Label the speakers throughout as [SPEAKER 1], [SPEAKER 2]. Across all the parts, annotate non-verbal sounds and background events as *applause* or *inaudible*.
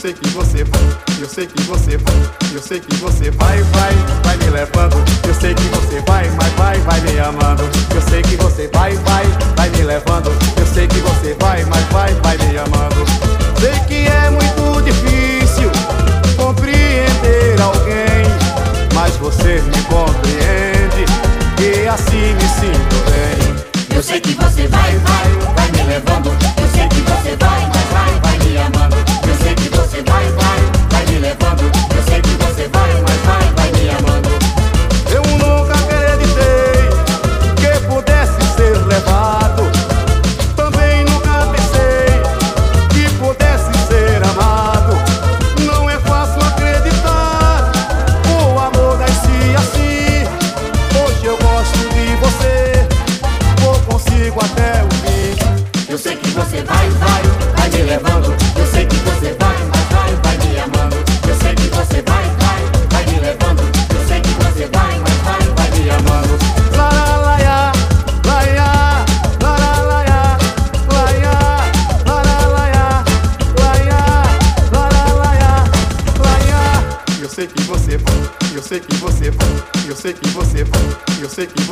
[SPEAKER 1] sei que você vai, eu sei que você vai, eu sei que você vai, vai, vai me levando. Eu sei que você vai, mas vai, vai
[SPEAKER 2] me amando. Eu sei que
[SPEAKER 3] você vai, vai,
[SPEAKER 4] vai me levando. Eu sei que você vai, mas vai, vai me amando. Sei que é muito difícil compreender alguém, mas você me compreende e assim me sinto bem. Eu sei que
[SPEAKER 3] você vai, vai, vai me levando. Eu sei que você vai, mas vai, vai me amando. pussy, body, всякие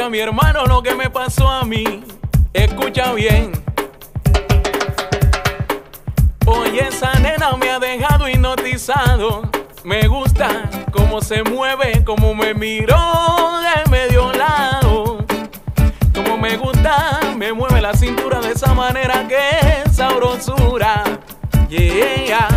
[SPEAKER 3] escucha mi hermano lo que me pasó a mí. Escucha bien. Oye, esa nena me ha dejado hipnotizado. Me gusta cómo se mueve, cómo me miró de medio lado. Como me gusta, me mueve la
[SPEAKER 5] cintura de esa manera que es sabrosura.
[SPEAKER 2] Yeah.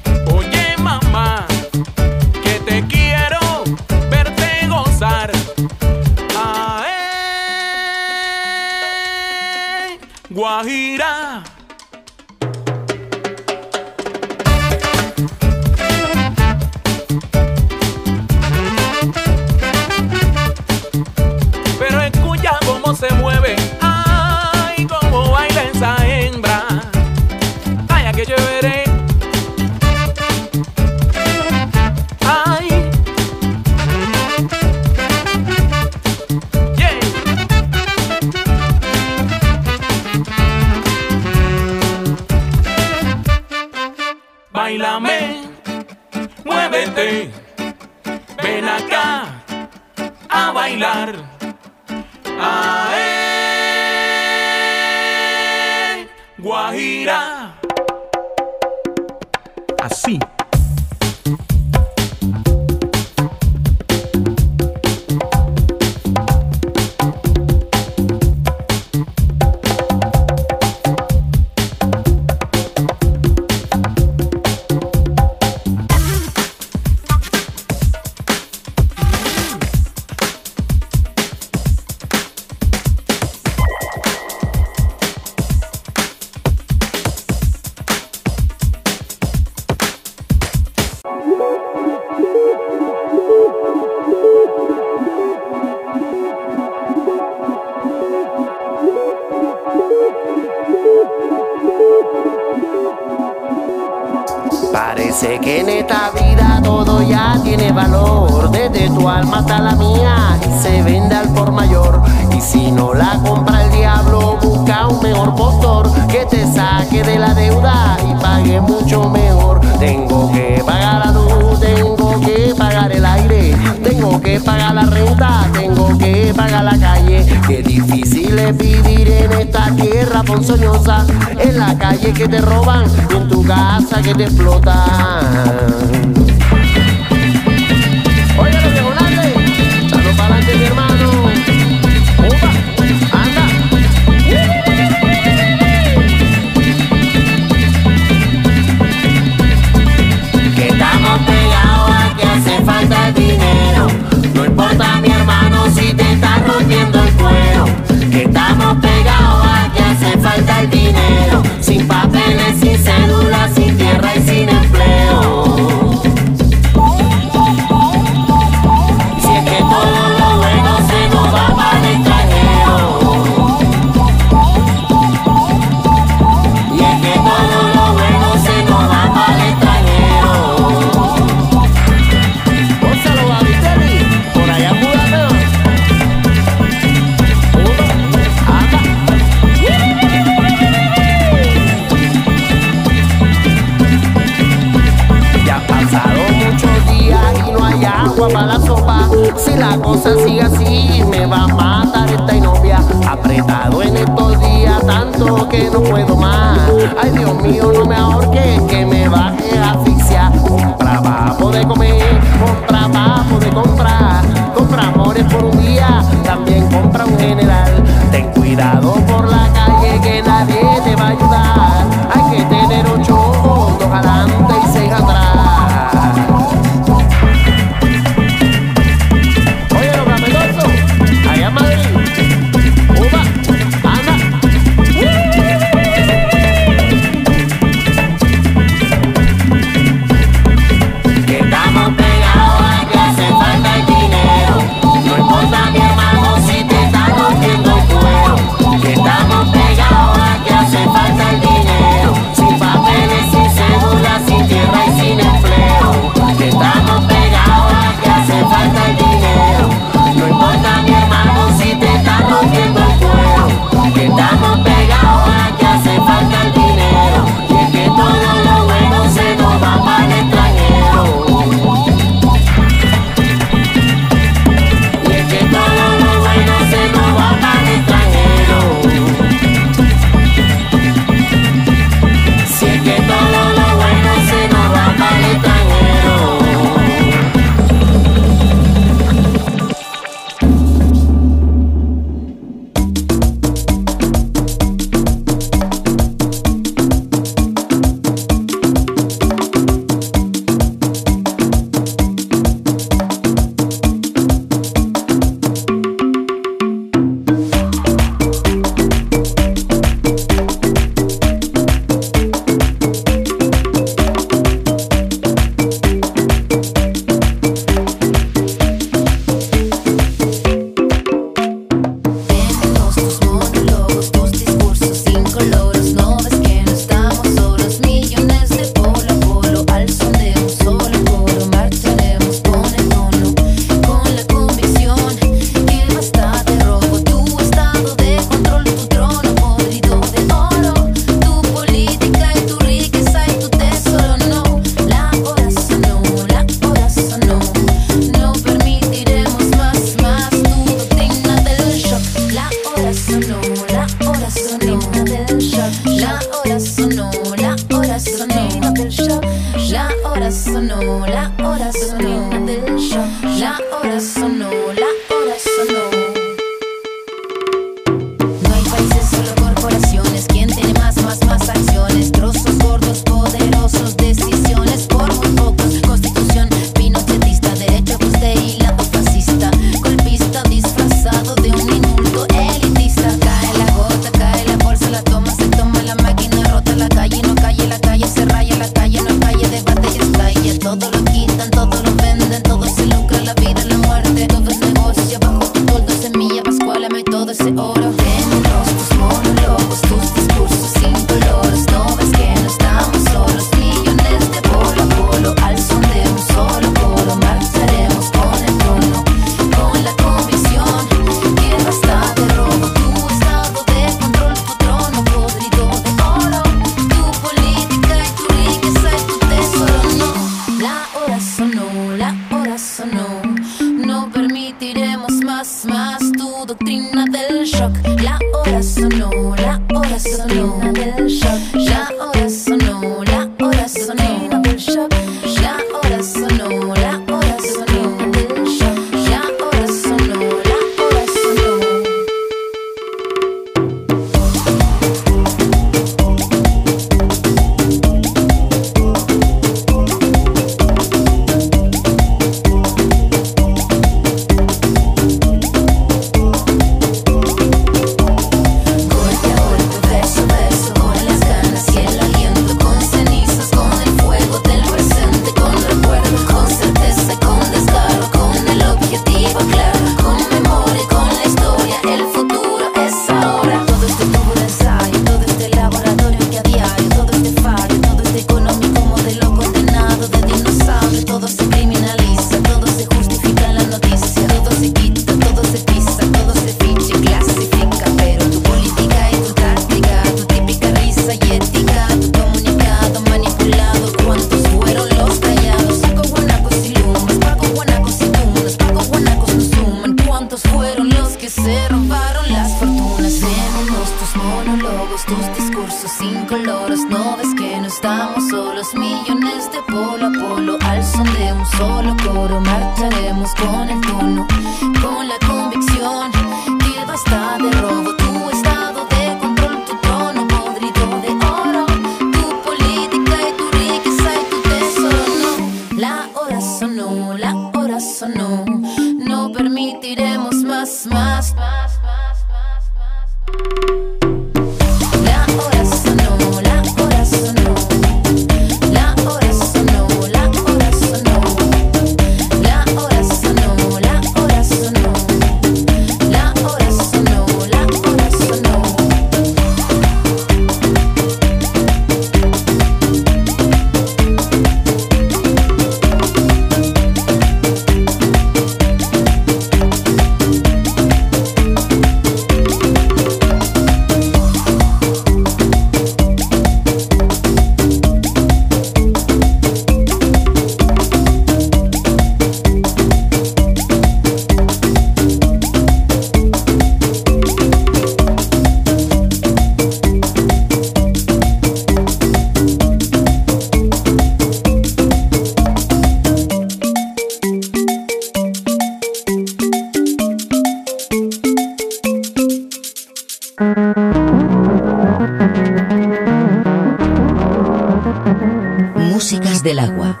[SPEAKER 2] Del agua.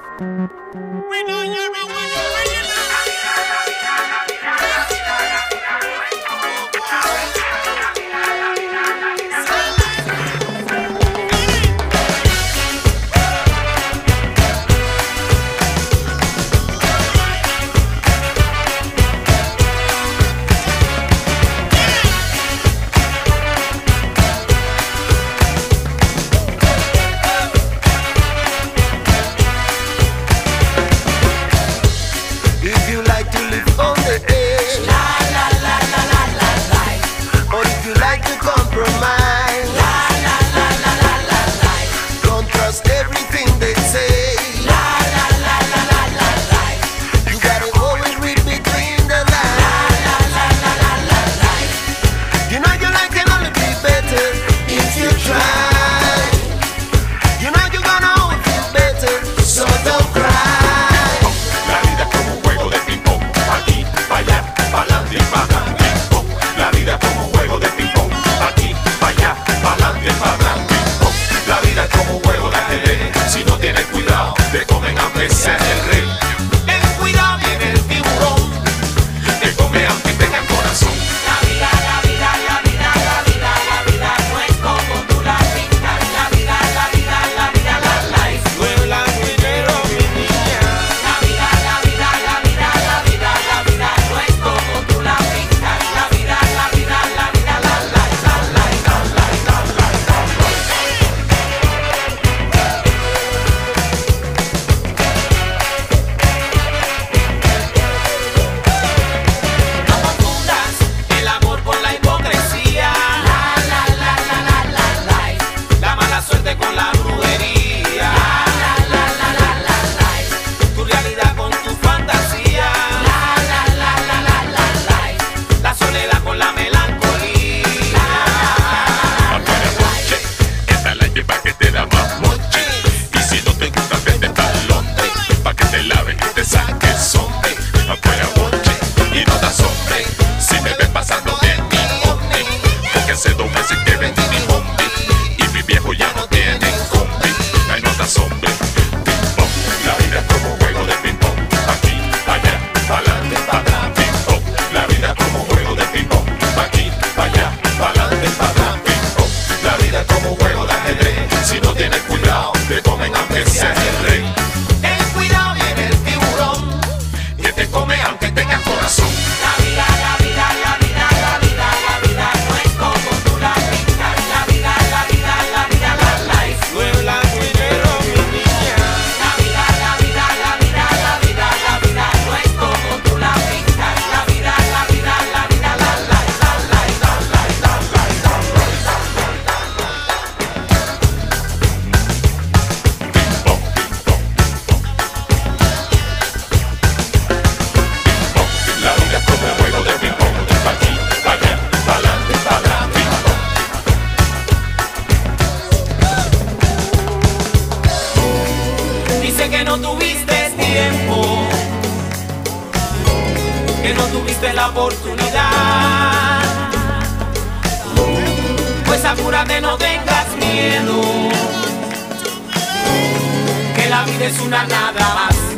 [SPEAKER 6] vida una nada más.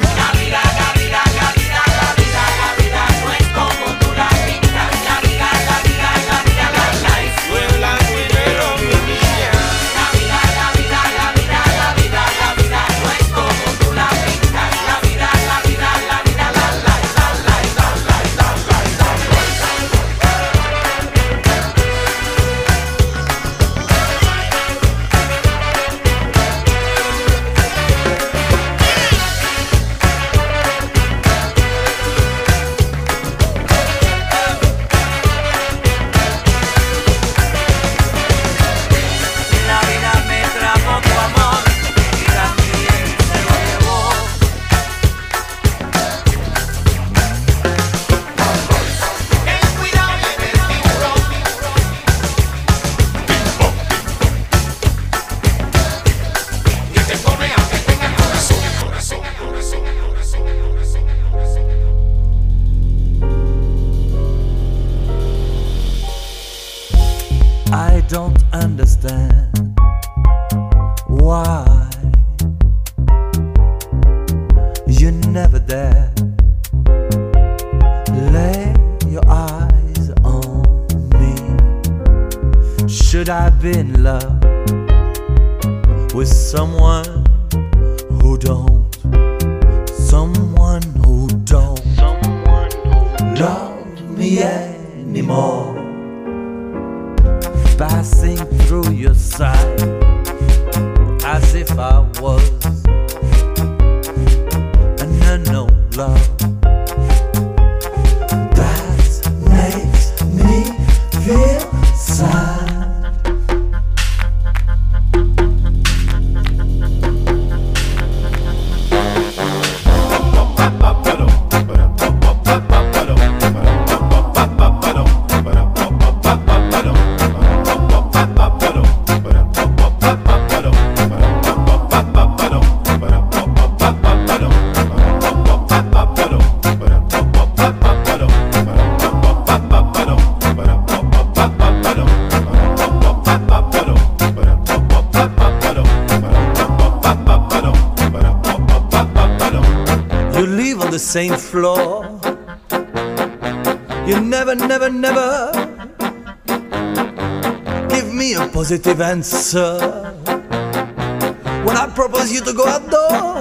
[SPEAKER 7] same floor. You never, never, never give me a positive answer when I propose you to go
[SPEAKER 8] outdoors.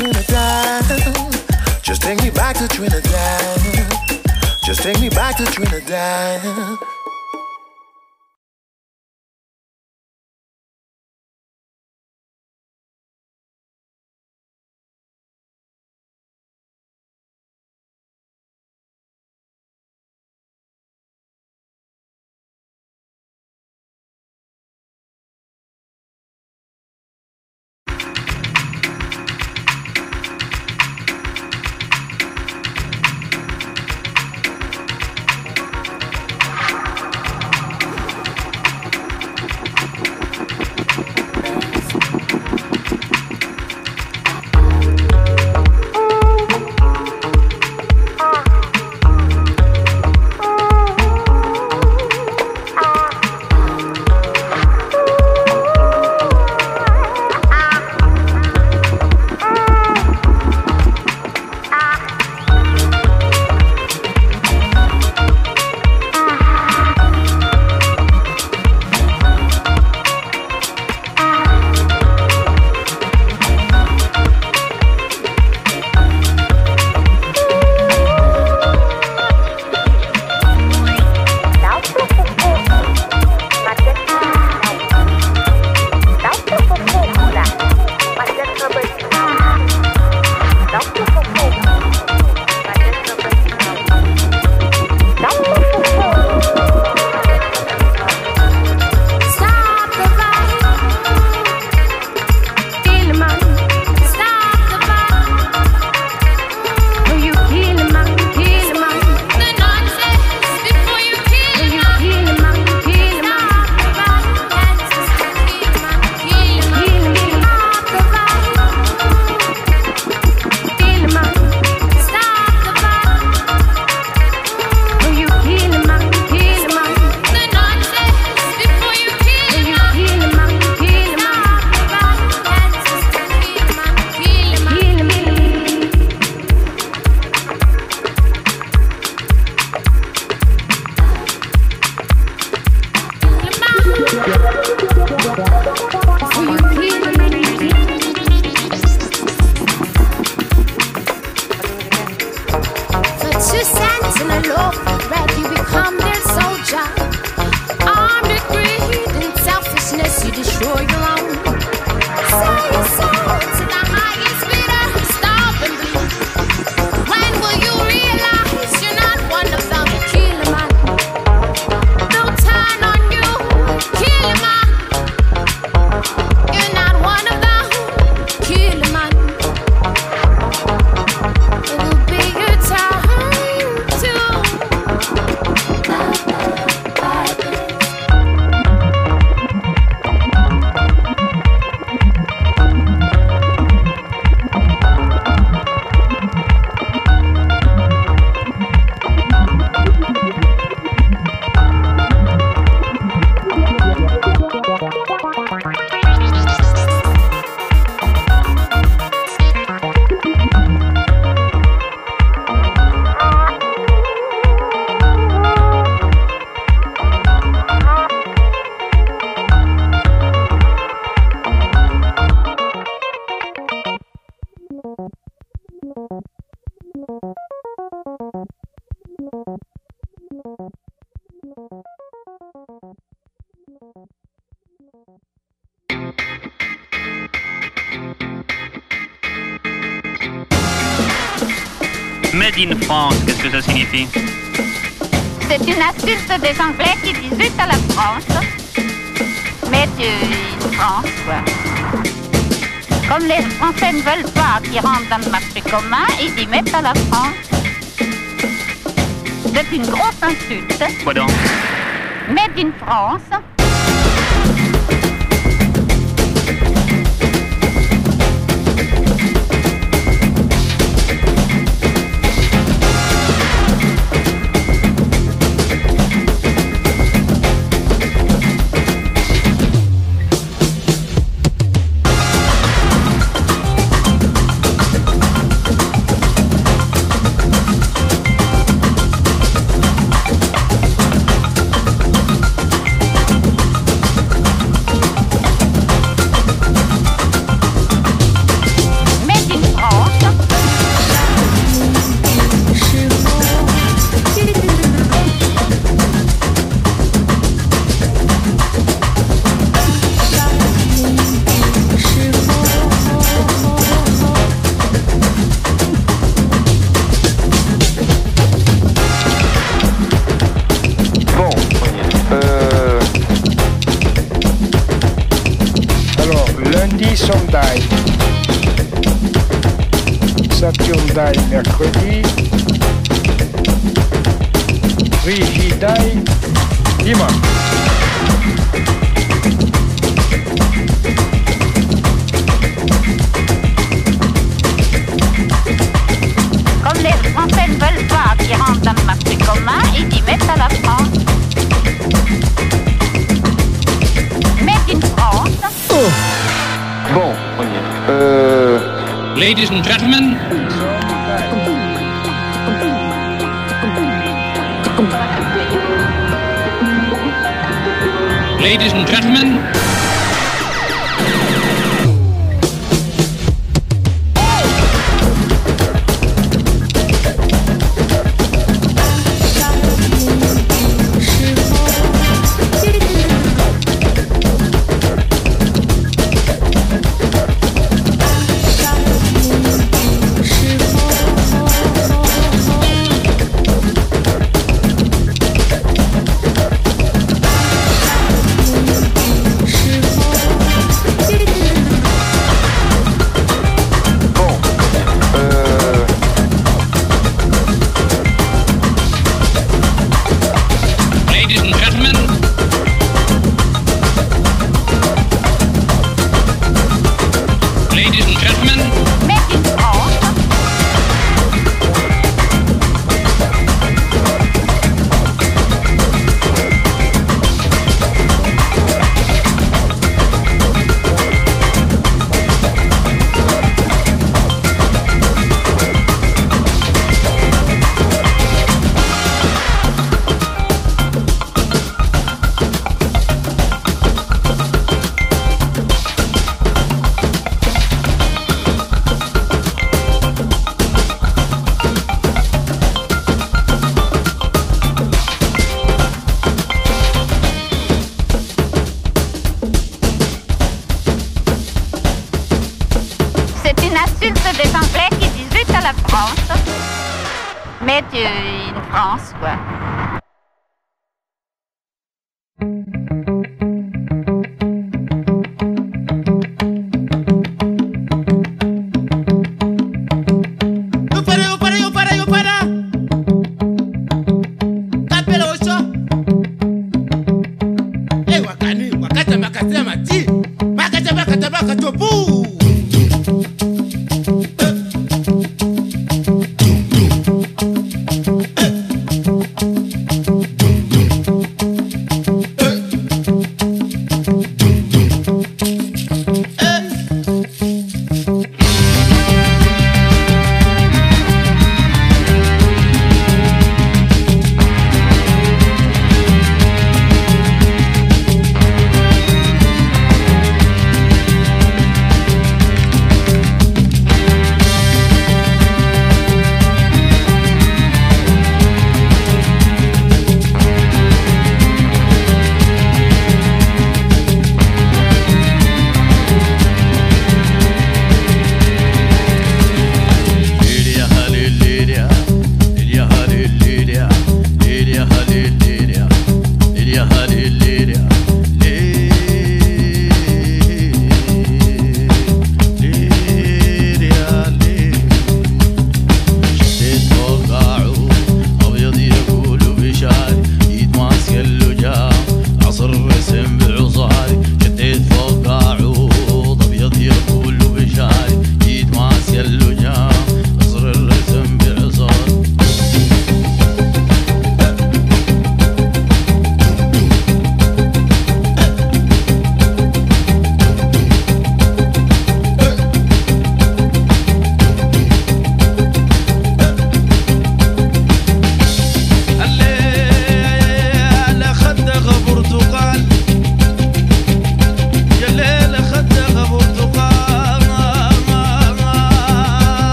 [SPEAKER 8] Trinidad. Just take me back to Trinidad. Just take me back to Trinidad.
[SPEAKER 9] Made in France, qu'est-ce que ça signifie
[SPEAKER 10] C'est une insulte des Anglais qui disent à la France. Mais in France, quoi. Comme les Français ne veulent pas qu'ils rentrent dans le marché commun, ils y mettent à la France. C'est une grosse insulte.
[SPEAKER 9] Quoi donc?
[SPEAKER 10] Made in France. Des Anglais qui disent zut à la France. Made in France, quoi.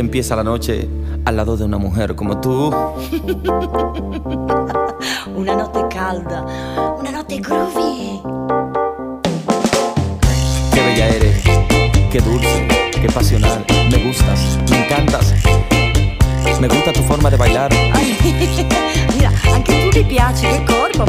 [SPEAKER 11] empieza la noche al lado de una mujer como tú. *laughs*
[SPEAKER 12] una noche calda, una noche groovy.
[SPEAKER 11] Qué bella eres, qué dulce, qué pasional. Me gustas, me encantas. Me gusta tu forma de bailar. *laughs*
[SPEAKER 12] Mira, anche tu ti
[SPEAKER 11] piace, qué cuerpo,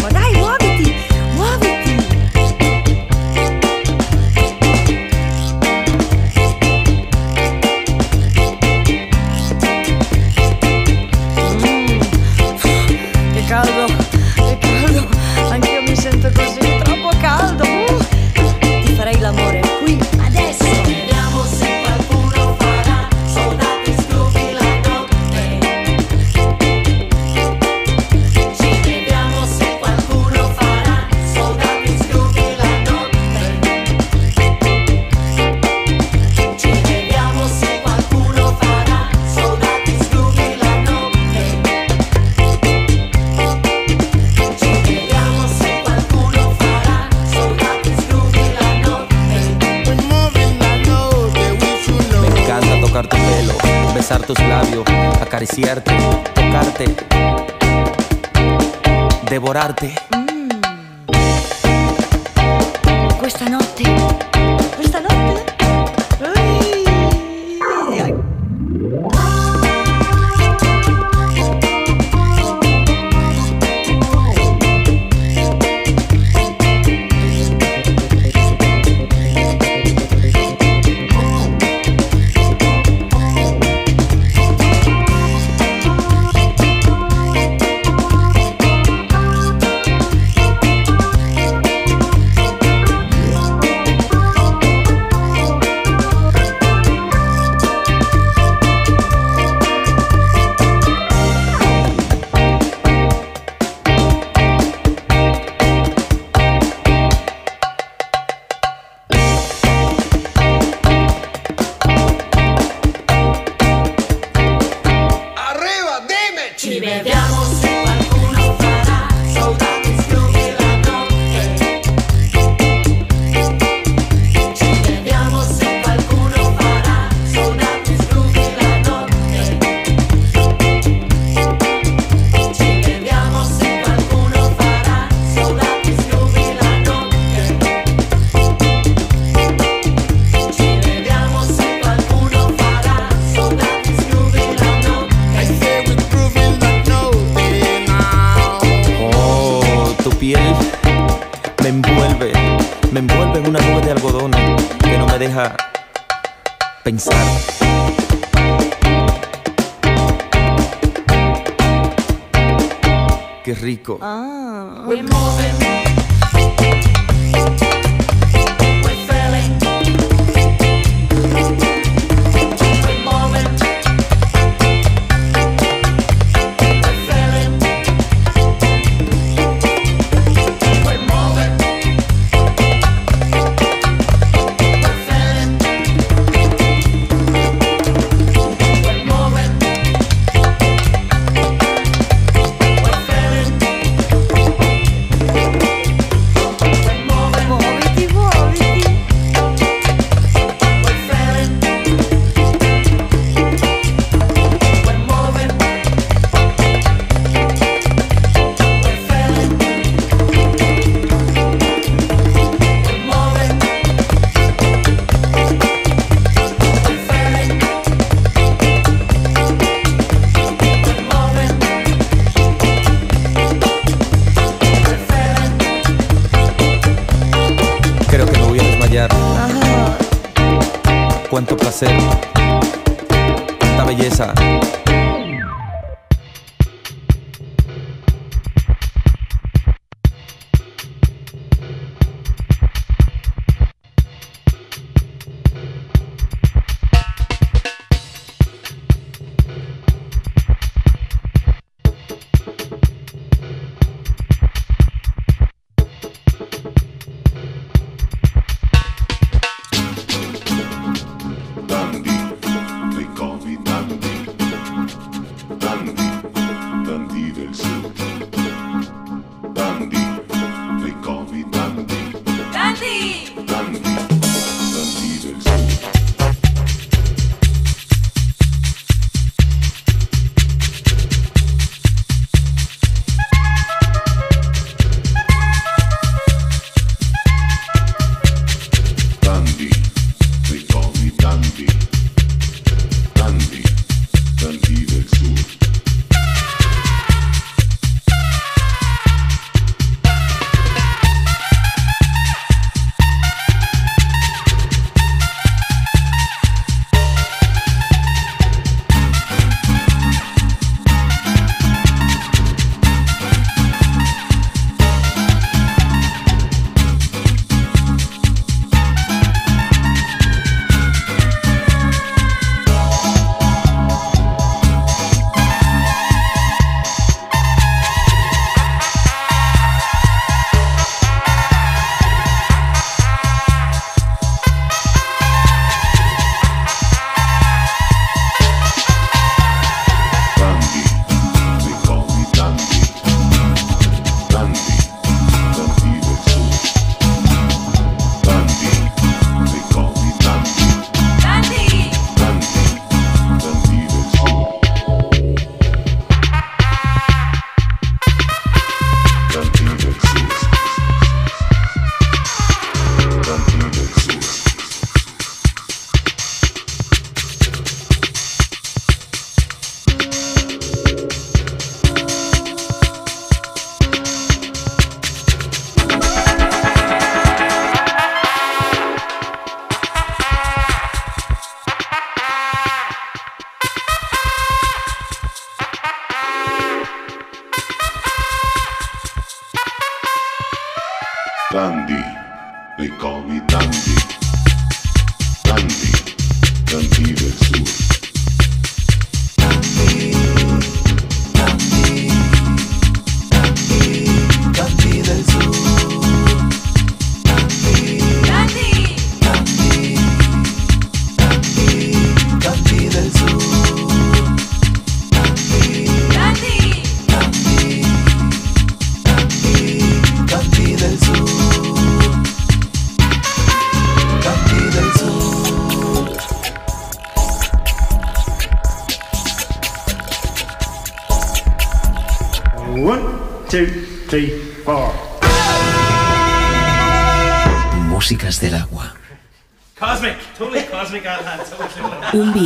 [SPEAKER 11] Ajá. Cuánto placer, cuánta belleza.